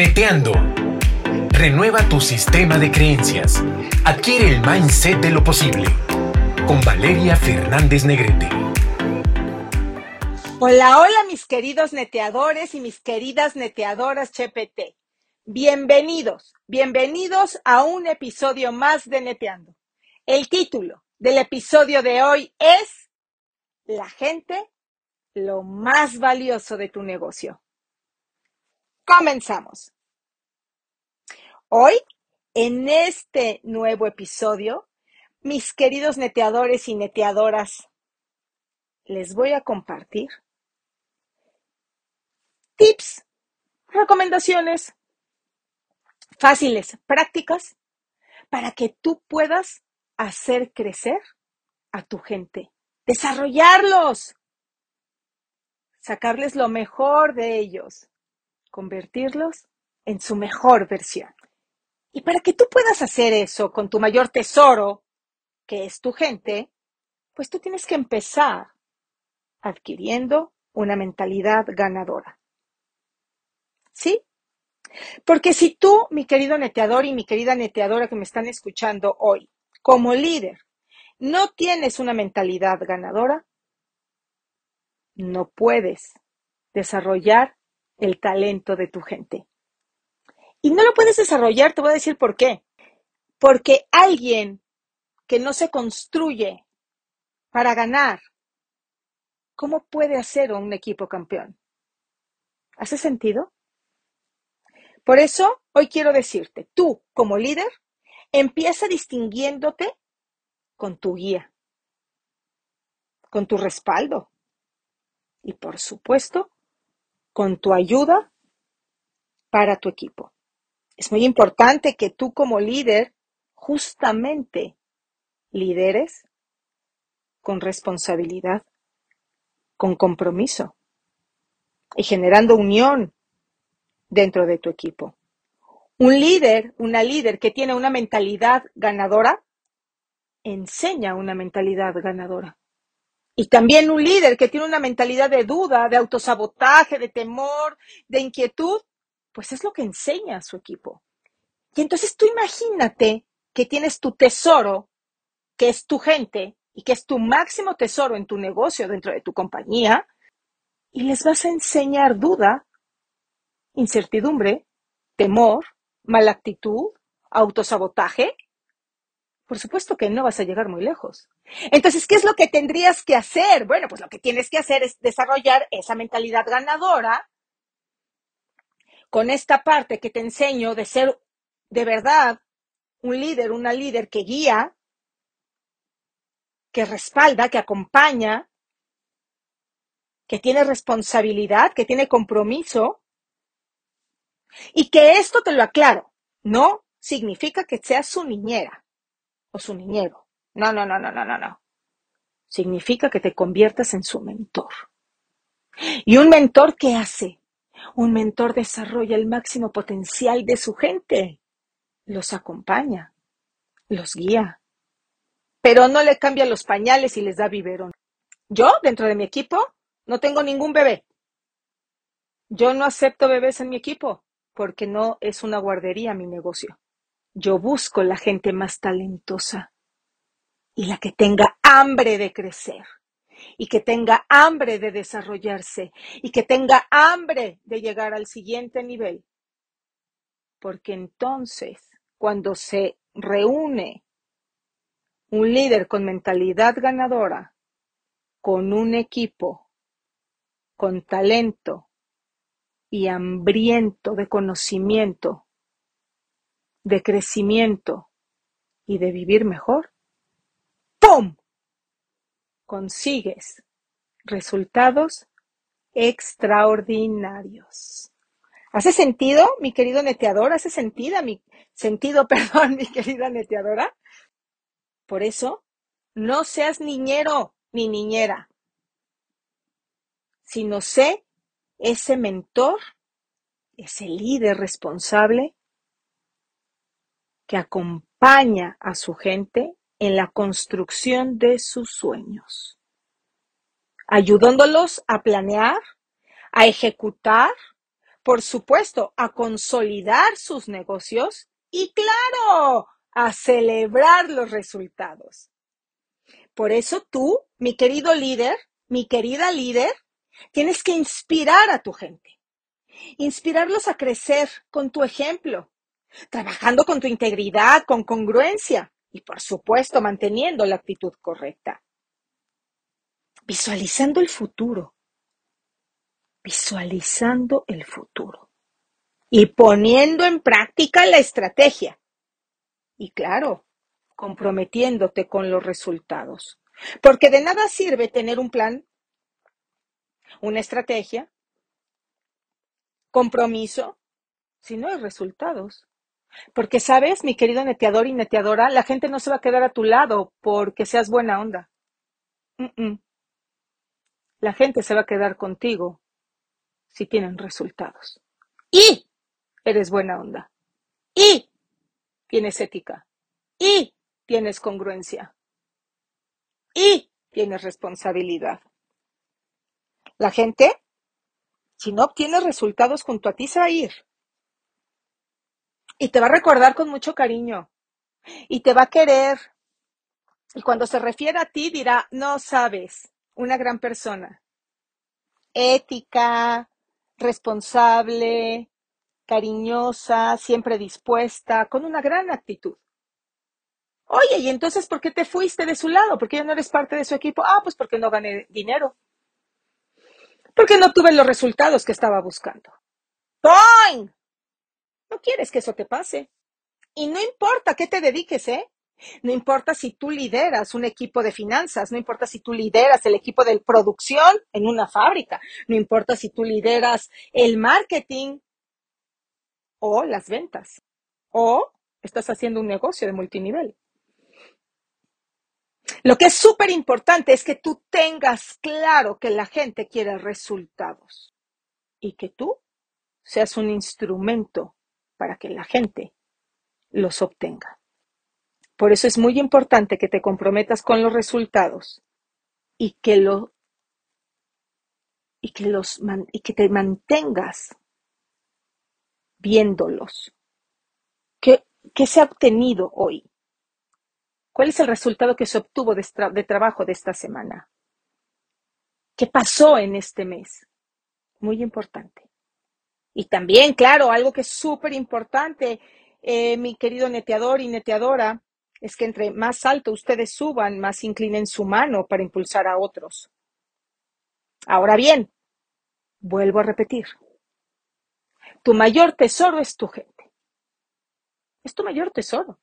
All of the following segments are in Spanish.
Neteando. Renueva tu sistema de creencias. Adquiere el mindset de lo posible. Con Valeria Fernández Negrete. Hola, hola mis queridos neteadores y mis queridas neteadoras CHPT. Bienvenidos, bienvenidos a un episodio más de Neteando. El título del episodio de hoy es La gente, lo más valioso de tu negocio. Comenzamos. Hoy, en este nuevo episodio, mis queridos neteadores y neteadoras, les voy a compartir tips, recomendaciones fáciles, prácticas, para que tú puedas hacer crecer a tu gente, desarrollarlos, sacarles lo mejor de ellos, convertirlos en su mejor versión. Y para que tú puedas hacer eso con tu mayor tesoro, que es tu gente, pues tú tienes que empezar adquiriendo una mentalidad ganadora. ¿Sí? Porque si tú, mi querido neteador y mi querida neteadora que me están escuchando hoy, como líder, no tienes una mentalidad ganadora, no puedes desarrollar el talento de tu gente. Y no lo puedes desarrollar, te voy a decir por qué. Porque alguien que no se construye para ganar, ¿cómo puede hacer un equipo campeón? ¿Hace sentido? Por eso, hoy quiero decirte, tú como líder, empieza distinguiéndote con tu guía, con tu respaldo y, por supuesto, con tu ayuda para tu equipo. Es muy importante que tú como líder justamente lideres con responsabilidad, con compromiso y generando unión dentro de tu equipo. Un líder, una líder que tiene una mentalidad ganadora, enseña una mentalidad ganadora. Y también un líder que tiene una mentalidad de duda, de autosabotaje, de temor, de inquietud, pues es lo que enseña a su equipo. Y entonces tú imagínate que tienes tu tesoro, que es tu gente y que es tu máximo tesoro en tu negocio dentro de tu compañía, y les vas a enseñar duda, incertidumbre, temor, mala actitud, autosabotaje, por supuesto que no vas a llegar muy lejos. Entonces, ¿qué es lo que tendrías que hacer? Bueno, pues lo que tienes que hacer es desarrollar esa mentalidad ganadora con esta parte que te enseño de ser de verdad un líder, una líder que guía, que respalda, que acompaña, que tiene responsabilidad, que tiene compromiso, y que esto te lo aclaro, no significa que seas su niñera o su niñero. No, no, no, no, no, no, no. Significa que te conviertas en su mentor. ¿Y un mentor qué hace? Un mentor desarrolla el máximo potencial de su gente. Los acompaña, los guía, pero no le cambia los pañales y les da biberón. Yo, dentro de mi equipo, no tengo ningún bebé. Yo no acepto bebés en mi equipo porque no es una guardería mi negocio. Yo busco la gente más talentosa y la que tenga hambre de crecer y que tenga hambre de desarrollarse y que tenga hambre de llegar al siguiente nivel. Porque entonces, cuando se reúne un líder con mentalidad ganadora, con un equipo, con talento y hambriento de conocimiento, de crecimiento y de vivir mejor, ¡pum! Consigues resultados extraordinarios. ¿Hace sentido, mi querido neteador? ¿Hace sentido, mi sentido, perdón, mi querida neteadora? Por eso, no seas niñero ni niñera, sino sé ese mentor, ese líder responsable que acompaña a su gente en la construcción de sus sueños, ayudándolos a planear, a ejecutar, por supuesto, a consolidar sus negocios y, claro, a celebrar los resultados. Por eso tú, mi querido líder, mi querida líder, tienes que inspirar a tu gente. Inspirarlos a crecer con tu ejemplo, trabajando con tu integridad, con congruencia y, por supuesto, manteniendo la actitud correcta. Visualizando el futuro. Visualizando el futuro. Y poniendo en práctica la estrategia. Y claro, comprometiéndote con los resultados. Porque de nada sirve tener un plan, una estrategia, compromiso, si no hay resultados. Porque, sabes, mi querido neteador y neteadora, la gente no se va a quedar a tu lado porque seas buena onda. La gente se va a quedar contigo si tienen resultados. Y eres buena onda. Y tienes ética. Y tienes congruencia. Y tienes responsabilidad. La gente, si no obtiene resultados junto a ti, se va a ir. Y te va a recordar con mucho cariño. Y te va a querer. Y cuando se refiere a ti dirá, no sabes, una gran persona. Ética, responsable, cariñosa, siempre dispuesta, con una gran actitud. Oye, ¿y entonces por qué te fuiste de su lado? ¿Por qué ya no eres parte de su equipo? Ah, pues porque no gané dinero. Porque no tuve los resultados que estaba buscando. ¡Point! No quieres que eso te pase. Y no importa qué te dediques, ¿eh? No importa si tú lideras un equipo de finanzas, no importa si tú lideras el equipo de producción en una fábrica, no importa si tú lideras el marketing o las ventas, o estás haciendo un negocio de multinivel. Lo que es súper importante es que tú tengas claro que la gente quiere resultados y que tú seas un instrumento para que la gente los obtenga. Por eso es muy importante que te comprometas con los resultados y que y que los y que te mantengas viéndolos. ¿Qué, ¿Qué, se ha obtenido hoy? ¿Cuál es el resultado que se obtuvo de trabajo de esta semana? ¿Qué pasó en este mes? Muy importante. Y también, claro, algo que es súper importante, eh, mi querido neteador y neteadora, es que entre más alto ustedes suban, más inclinen su mano para impulsar a otros. Ahora bien, vuelvo a repetir, tu mayor tesoro es tu gente. Es tu mayor tesoro.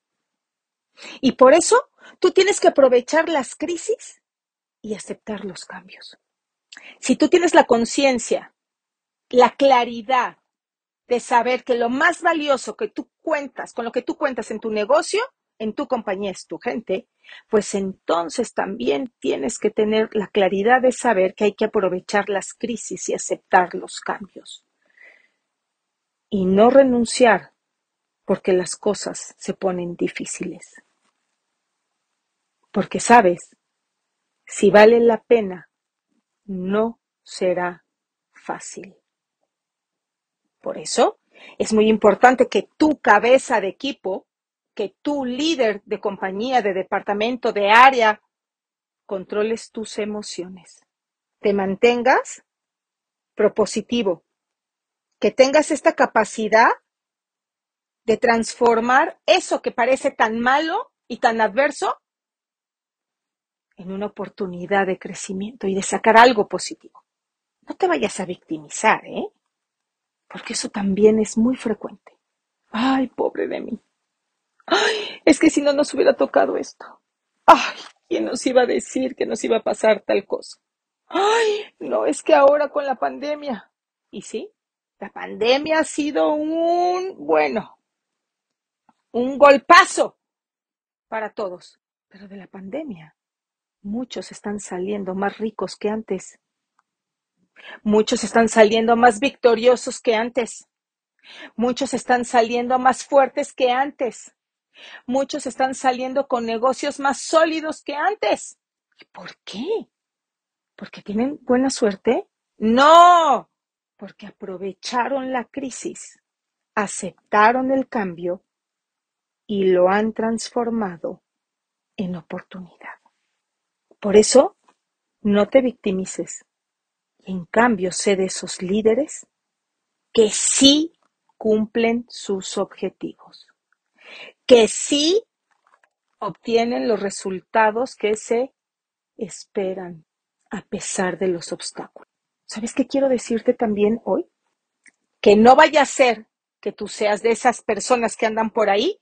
Y por eso tú tienes que aprovechar las crisis y aceptar los cambios. Si tú tienes la conciencia la claridad de saber que lo más valioso que tú cuentas, con lo que tú cuentas en tu negocio, en tu compañía es tu gente, pues entonces también tienes que tener la claridad de saber que hay que aprovechar las crisis y aceptar los cambios. Y no renunciar porque las cosas se ponen difíciles. Porque sabes, si vale la pena, no será fácil. Por eso es muy importante que tu cabeza de equipo, que tu líder de compañía, de departamento, de área, controles tus emociones, te mantengas propositivo, que tengas esta capacidad de transformar eso que parece tan malo y tan adverso en una oportunidad de crecimiento y de sacar algo positivo. No te vayas a victimizar, ¿eh? Porque eso también es muy frecuente. Ay, pobre de mí. Ay, es que si no nos hubiera tocado esto. Ay, ¿quién nos iba a decir que nos iba a pasar tal cosa? Ay, no, es que ahora con la pandemia. Y sí, la pandemia ha sido un, bueno, un golpazo para todos. Pero de la pandemia, muchos están saliendo más ricos que antes. Muchos están saliendo más victoriosos que antes. Muchos están saliendo más fuertes que antes. Muchos están saliendo con negocios más sólidos que antes. ¿Y por qué? ¿Porque tienen buena suerte? No, porque aprovecharon la crisis, aceptaron el cambio y lo han transformado en oportunidad. Por eso, no te victimices. En cambio, sé de esos líderes que sí cumplen sus objetivos, que sí obtienen los resultados que se esperan a pesar de los obstáculos. ¿Sabes qué quiero decirte también hoy? Que no vaya a ser que tú seas de esas personas que andan por ahí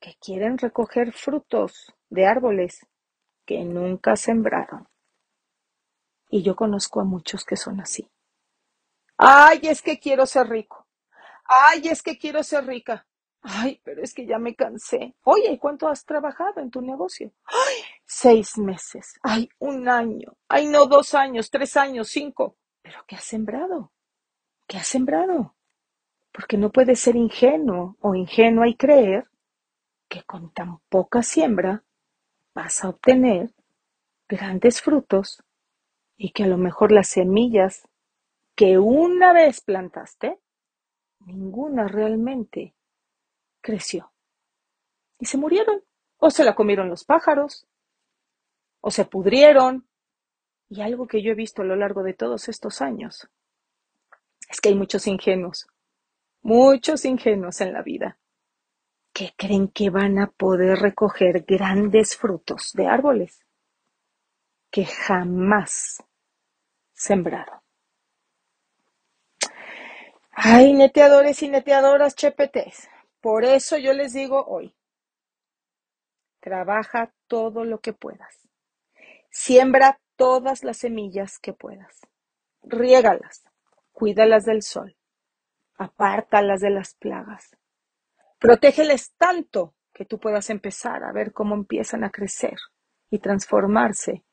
que quieren recoger frutos de árboles que nunca sembraron. Y yo conozco a muchos que son así. Ay, es que quiero ser rico. Ay, es que quiero ser rica. Ay, pero es que ya me cansé. Oye, ¿cuánto has trabajado en tu negocio? Ay, seis meses. Ay, un año. Ay, no, dos años, tres años, cinco. Pero ¿qué has sembrado? ¿Qué has sembrado? Porque no puedes ser ingenuo o ingenua y creer que con tan poca siembra vas a obtener grandes frutos y que a lo mejor las semillas que una vez plantaste, ninguna realmente creció. Y se murieron. O se la comieron los pájaros. O se pudrieron. Y algo que yo he visto a lo largo de todos estos años es que hay muchos ingenuos. Muchos ingenuos en la vida que creen que van a poder recoger grandes frutos de árboles que jamás sembraron. Ay, neteadores y neteadoras chepetes. Por eso yo les digo hoy, trabaja todo lo que puedas. Siembra todas las semillas que puedas. Riégalas, cuídalas del sol, apártalas de las plagas. Protégeles tanto que tú puedas empezar a ver cómo empiezan a crecer y transformarse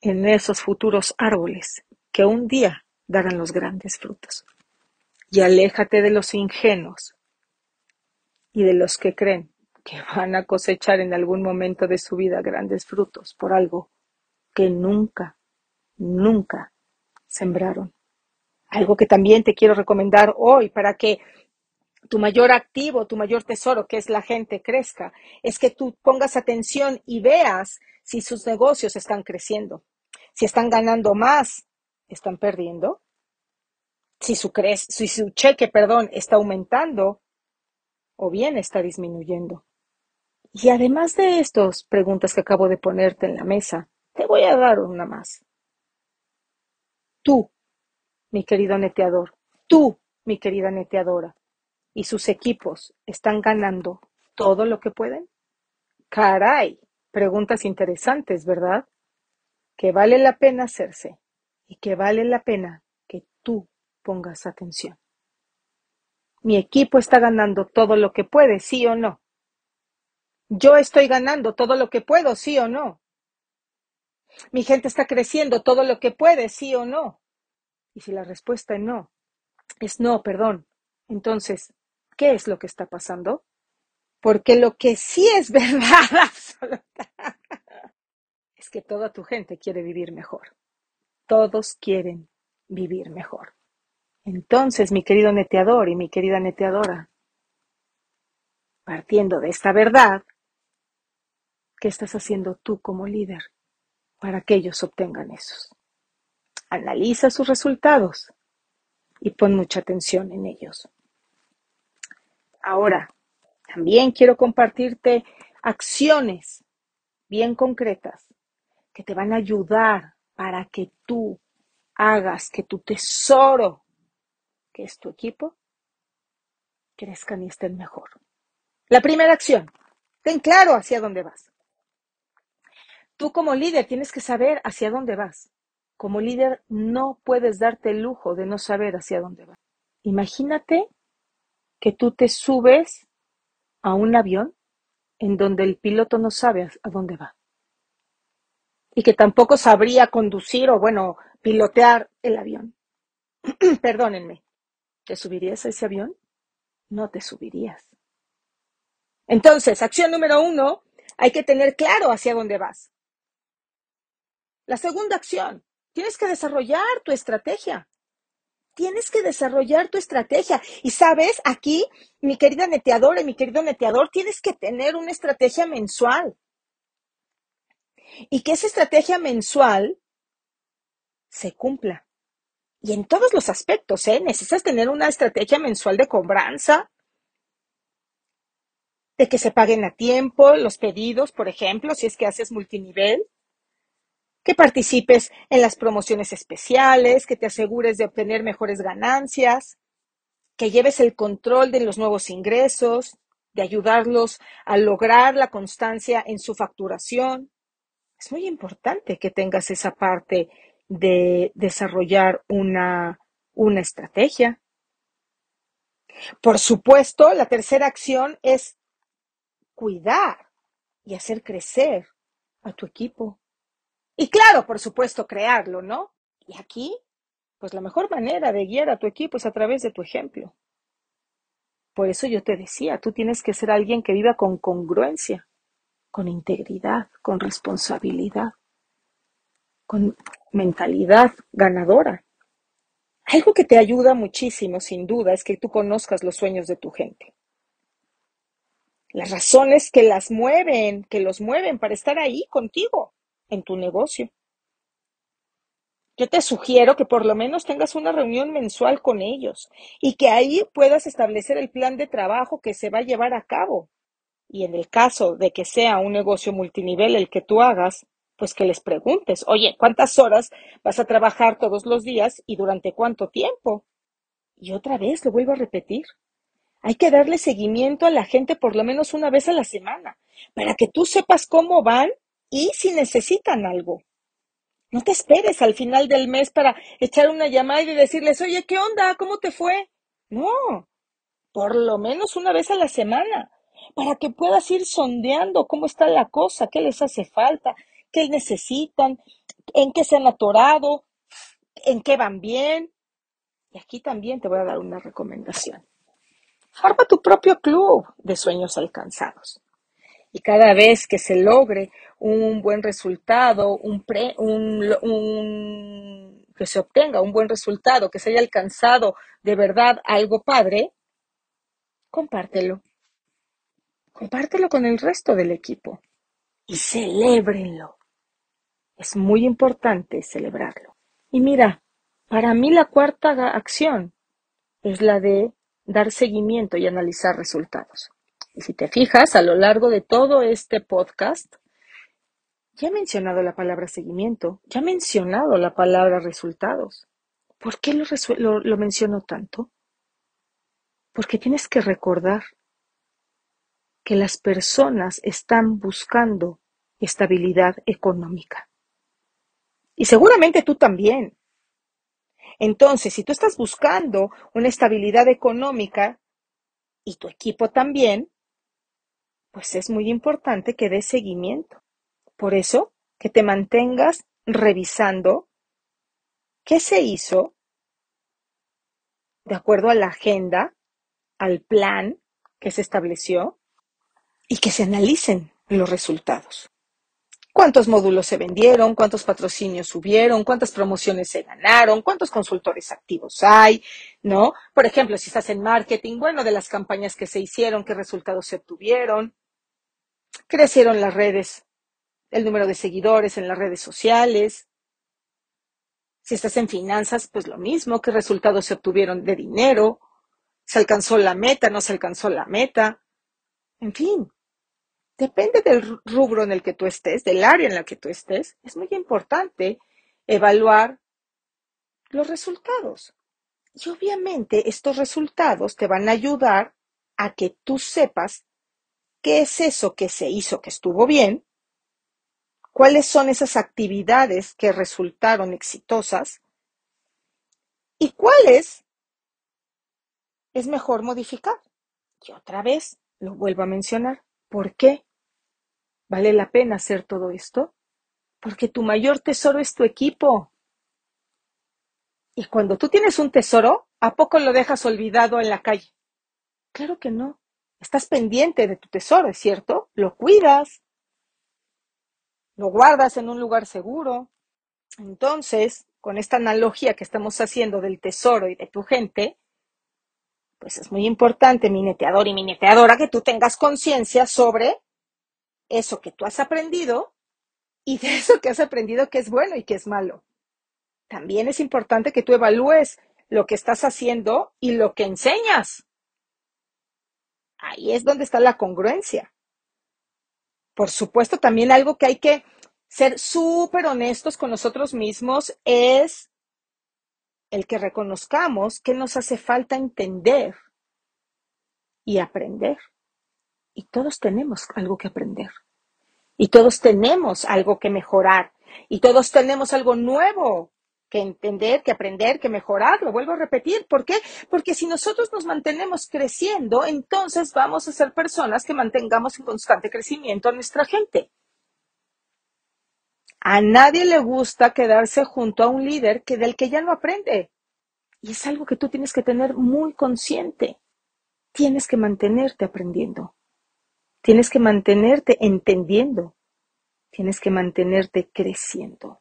en esos futuros árboles que un día darán los grandes frutos. Y aléjate de los ingenuos y de los que creen que van a cosechar en algún momento de su vida grandes frutos por algo que nunca, nunca sembraron. Algo que también te quiero recomendar hoy para que tu mayor activo, tu mayor tesoro, que es la gente, crezca, es que tú pongas atención y veas si sus negocios están creciendo, si están ganando más, están perdiendo, si su, cheque, perdón, está aumentando o bien está disminuyendo. Y además de estas preguntas que acabo de ponerte en la mesa, te voy a dar una más. Tú, mi querido neteador, tú, mi querida neteadora, y sus equipos están ganando todo lo que pueden. Caray, preguntas interesantes, ¿verdad? Que vale la pena hacerse y que vale la pena que tú pongas atención. Mi equipo está ganando todo lo que puede, sí o no. Yo estoy ganando todo lo que puedo, sí o no. Mi gente está creciendo todo lo que puede, sí o no. Y si la respuesta es no, es no, perdón. Entonces, ¿qué es lo que está pasando? Porque lo que sí es verdad absoluta es que toda tu gente quiere vivir mejor. Todos quieren vivir mejor. Entonces, mi querido neteador y mi querida neteadora, partiendo de esta verdad, ¿qué estás haciendo tú como líder para que ellos obtengan esos? Analiza sus resultados y pon mucha atención en ellos. Ahora, también quiero compartirte acciones bien concretas que te van a ayudar para que tú hagas que tu tesoro que es tu equipo, crezcan y estén mejor. La primera acción, ten claro hacia dónde vas. Tú como líder tienes que saber hacia dónde vas. Como líder no puedes darte el lujo de no saber hacia dónde vas. Imagínate que tú te subes a un avión en donde el piloto no sabe a dónde va. Y que tampoco sabría conducir o, bueno, pilotear el avión. Perdónenme. ¿Te subirías a ese avión? No te subirías. Entonces, acción número uno, hay que tener claro hacia dónde vas. La segunda acción, tienes que desarrollar tu estrategia. Tienes que desarrollar tu estrategia. Y sabes, aquí, mi querida neteadora y mi querido neteador, tienes que tener una estrategia mensual. Y que esa estrategia mensual se cumpla. Y en todos los aspectos, ¿eh? Necesitas tener una estrategia mensual de cobranza, de que se paguen a tiempo los pedidos, por ejemplo, si es que haces multinivel, que participes en las promociones especiales, que te asegures de obtener mejores ganancias, que lleves el control de los nuevos ingresos, de ayudarlos a lograr la constancia en su facturación. Es muy importante que tengas esa parte de desarrollar una, una estrategia. Por supuesto, la tercera acción es cuidar y hacer crecer a tu equipo. Y claro, por supuesto, crearlo, ¿no? Y aquí, pues la mejor manera de guiar a tu equipo es a través de tu ejemplo. Por eso yo te decía, tú tienes que ser alguien que viva con congruencia, con integridad, con responsabilidad, con mentalidad ganadora. Algo que te ayuda muchísimo, sin duda, es que tú conozcas los sueños de tu gente las razones que las mueven, que los mueven para estar ahí contigo en tu negocio. Yo te sugiero que por lo menos tengas una reunión mensual con ellos y que ahí puedas establecer el plan de trabajo que se va a llevar a cabo. Y en el caso de que sea un negocio multinivel el que tú hagas, pues que les preguntes, oye, ¿cuántas horas vas a trabajar todos los días y durante cuánto tiempo? Y otra vez lo vuelvo a repetir. Hay que darle seguimiento a la gente por lo menos una vez a la semana, para que tú sepas cómo van y si necesitan algo. No te esperes al final del mes para echar una llamada y decirles, oye, ¿qué onda? ¿Cómo te fue? No, por lo menos una vez a la semana, para que puedas ir sondeando cómo está la cosa, qué les hace falta, qué necesitan, en qué se han atorado, en qué van bien. Y aquí también te voy a dar una recomendación. Forma tu propio club de sueños alcanzados. Y cada vez que se logre un buen resultado, un, que se obtenga un buen resultado, que se haya alcanzado de verdad algo padre, compártelo. Compártelo con el resto del equipo y celébrenlo. Es muy importante celebrarlo. Y mira, para mí la cuarta acción es la de dar seguimiento y analizar resultados. Y si te fijas, a lo largo de todo este podcast, ya he mencionado la palabra seguimiento, ya he mencionado la palabra resultados. ¿Por qué lo, lo menciono tanto? Porque tienes que recordar que las personas están buscando estabilidad económica. Y seguramente tú también. Entonces, si tú estás buscando una estabilidad económica y tu equipo también, pues es muy importante que des seguimiento. Por eso, que te mantengas revisando qué se hizo de acuerdo a la agenda, al plan que se estableció y que se analicen los resultados. Cuántos módulos se vendieron, cuántos patrocinios subieron, cuántas promociones se ganaron, cuántos consultores activos hay, ¿no? Por ejemplo, si estás en marketing, bueno, de las campañas que se hicieron, qué resultados se obtuvieron, crecieron las redes, el número de seguidores en las redes sociales. Si estás en finanzas, pues lo mismo, qué resultados se obtuvieron de dinero, se alcanzó la meta, no se alcanzó la meta. En fin, Depende del rubro en el que tú estés, del área en la que tú estés, es muy importante evaluar los resultados. Y obviamente estos resultados te van a ayudar a que tú sepas qué es eso que se hizo que estuvo bien, cuáles son esas actividades que resultaron exitosas y cuáles es mejor modificar. Y otra vez lo vuelvo a mencionar. ¿Por qué? ¿Vale la pena hacer todo esto? Porque tu mayor tesoro es tu equipo. Y cuando tú tienes un tesoro, ¿a poco lo dejas olvidado en la calle? Claro que no. Estás pendiente de tu tesoro, ¿es cierto? Lo cuidas. Lo guardas en un lugar seguro. Entonces, con esta analogía que estamos haciendo del tesoro y de tu gente, pues es muy importante, mi neteador y mi neteadora, que tú tengas conciencia sobre eso que tú has aprendido y de eso que has aprendido que es bueno y que es malo. También es importante que tú evalúes lo que estás haciendo y lo que enseñas. Ahí es donde está la congruencia. Por supuesto, también algo que hay que ser súper honestos con nosotros mismos es el que reconozcamos que nos hace falta entender y aprender. Y todos tenemos algo que aprender. Y todos tenemos algo que mejorar. Y todos tenemos algo nuevo que entender, que aprender, que mejorar. Lo vuelvo a repetir. ¿Por qué? Porque si nosotros nos mantenemos creciendo, entonces vamos a ser personas que mantengamos en constante crecimiento a nuestra gente. A nadie le gusta quedarse junto a un líder que del que ya no aprende. Y es algo que tú tienes que tener muy consciente. Tienes que mantenerte aprendiendo. Tienes que mantenerte entendiendo. Tienes que mantenerte creciendo.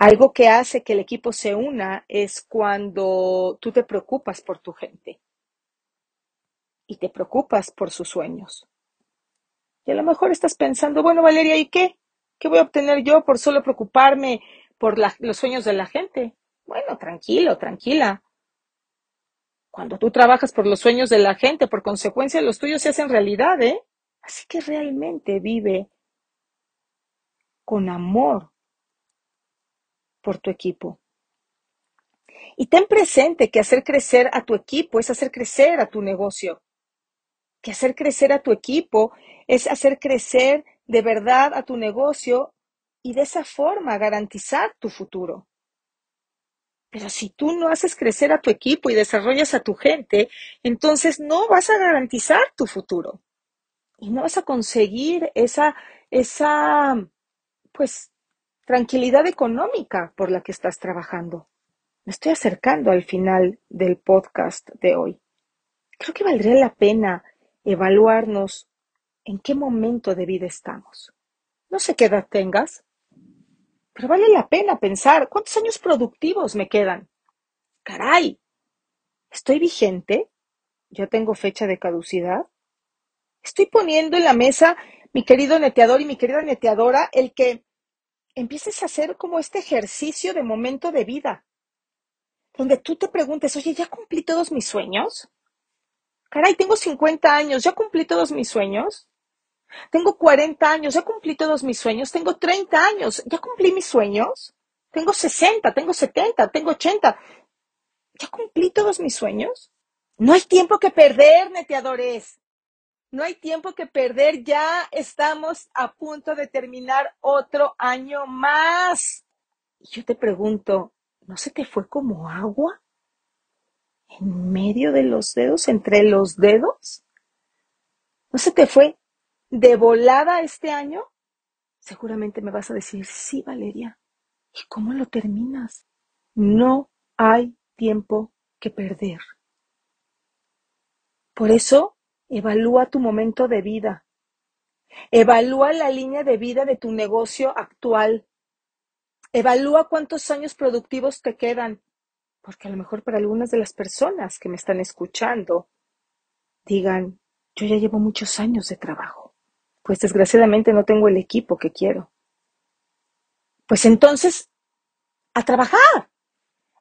Algo que hace que el equipo se una es cuando tú te preocupas por tu gente y te preocupas por sus sueños. Y a lo mejor estás pensando, bueno, Valeria, ¿y qué? ¿Qué voy a obtener yo por solo preocuparme por los sueños de la gente? Bueno, tranquilo, tranquila. Cuando tú trabajas por los sueños de la gente, por consecuencia los tuyos se hacen realidad, ¿eh? Así que realmente vive con amor por tu equipo. Y ten presente que hacer crecer a tu equipo es hacer crecer a tu negocio. Que hacer crecer a tu equipo es hacer crecer de verdad a tu negocio y de esa forma garantizar tu futuro. Pero si tú no haces crecer a tu equipo y desarrollas a tu gente, entonces no vas a garantizar tu futuro. Y no vas a conseguir esa, esa, pues, tranquilidad económica por la que estás trabajando. Me estoy acercando al final del podcast de hoy. Creo que valdría la pena evaluarnos en qué momento de vida estamos. No sé qué edad tengas, pero vale la pena pensar cuántos años productivos me quedan. Caray, ¿estoy vigente? ¿Ya tengo fecha de caducidad? Estoy poniendo en la mesa, mi querido neteador y mi querida neteadora, el que empieces a hacer como este ejercicio de momento de vida, donde tú te preguntes, oye, ¿ya cumplí todos mis sueños? Caray, tengo 50 años, ¿ya cumplí todos mis sueños? Tengo 40 años, ya cumplí todos mis sueños. Tengo 30 años, ya cumplí mis sueños. Tengo 60, tengo 70, tengo 80. ¿Ya cumplí todos mis sueños? No hay tiempo que perder, neteadores. No hay tiempo que perder. Ya estamos a punto de terminar otro año más. Y yo te pregunto, ¿no se te fue como agua? ¿En medio de los dedos, entre los dedos? ¿No se te fue de volada este año? Seguramente me vas a decir, sí, Valeria. ¿Y cómo lo terminas? No hay tiempo que perder. Por eso, evalúa tu momento de vida. Evalúa la línea de vida de tu negocio actual. Evalúa cuántos años productivos te quedan. Porque a lo mejor para algunas de las personas que me están escuchando digan, yo ya llevo muchos años de trabajo pues desgraciadamente no tengo el equipo que quiero. Pues entonces, a trabajar,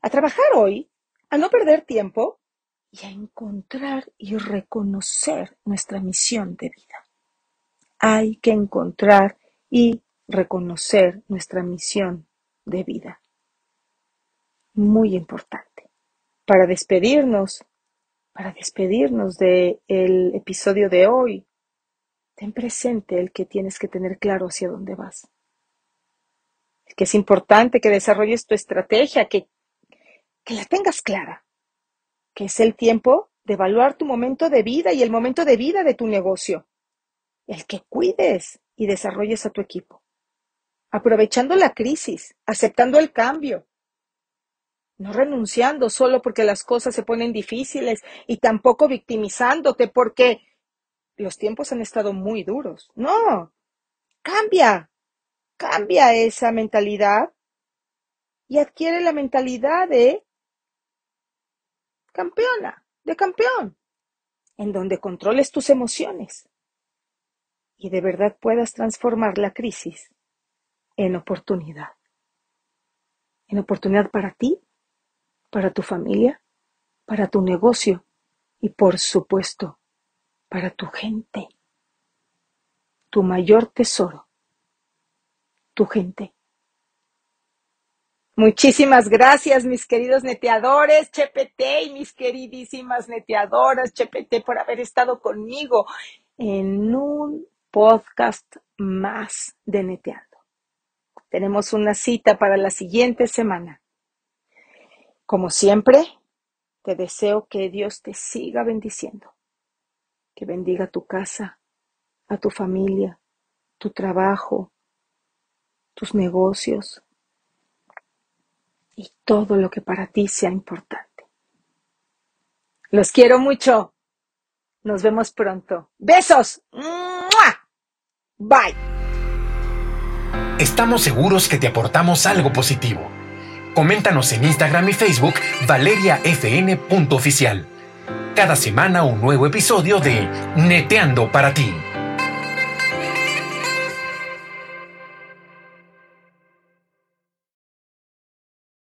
a trabajar hoy, a no perder tiempo y a encontrar y reconocer nuestra misión de vida. Hay que encontrar y reconocer nuestra misión de vida. Muy importante. Para despedirnos, para despedirnos del episodio de hoy, ten presente el que tienes que tener claro hacia dónde vas. El que es importante que desarrolles tu estrategia, que, que la tengas clara, que es el tiempo de evaluar tu momento de vida y el momento de vida de tu negocio. El que cuides y desarrolles a tu equipo. Aprovechando la crisis, aceptando el cambio, no renunciando solo porque las cosas se ponen difíciles y tampoco victimizándote porque los tiempos han estado muy duros. No, cambia, cambia esa mentalidad y adquiere la mentalidad de campeona, de campeón, en donde controles tus emociones y de verdad puedas transformar la crisis en oportunidad. En oportunidad para ti, para tu familia, para tu negocio y por supuesto para tu gente. Tu mayor tesoro, tu gente. Muchísimas gracias, mis queridos neteadores, Chepete y mis queridísimas neteadoras, Chepete, por haber estado conmigo en un podcast más de Neteando. Tenemos una cita para la siguiente semana. Como siempre, te deseo que Dios te siga bendiciendo, que bendiga tu casa, a tu familia, tu trabajo, tus negocios y todo lo que para ti sea importante. Los quiero mucho. Nos vemos pronto. Besos. Bye. Estamos seguros que te aportamos algo positivo. Coméntanos en Instagram y Facebook valeriafn.oficial. Cada semana un nuevo episodio de Neteando para ti.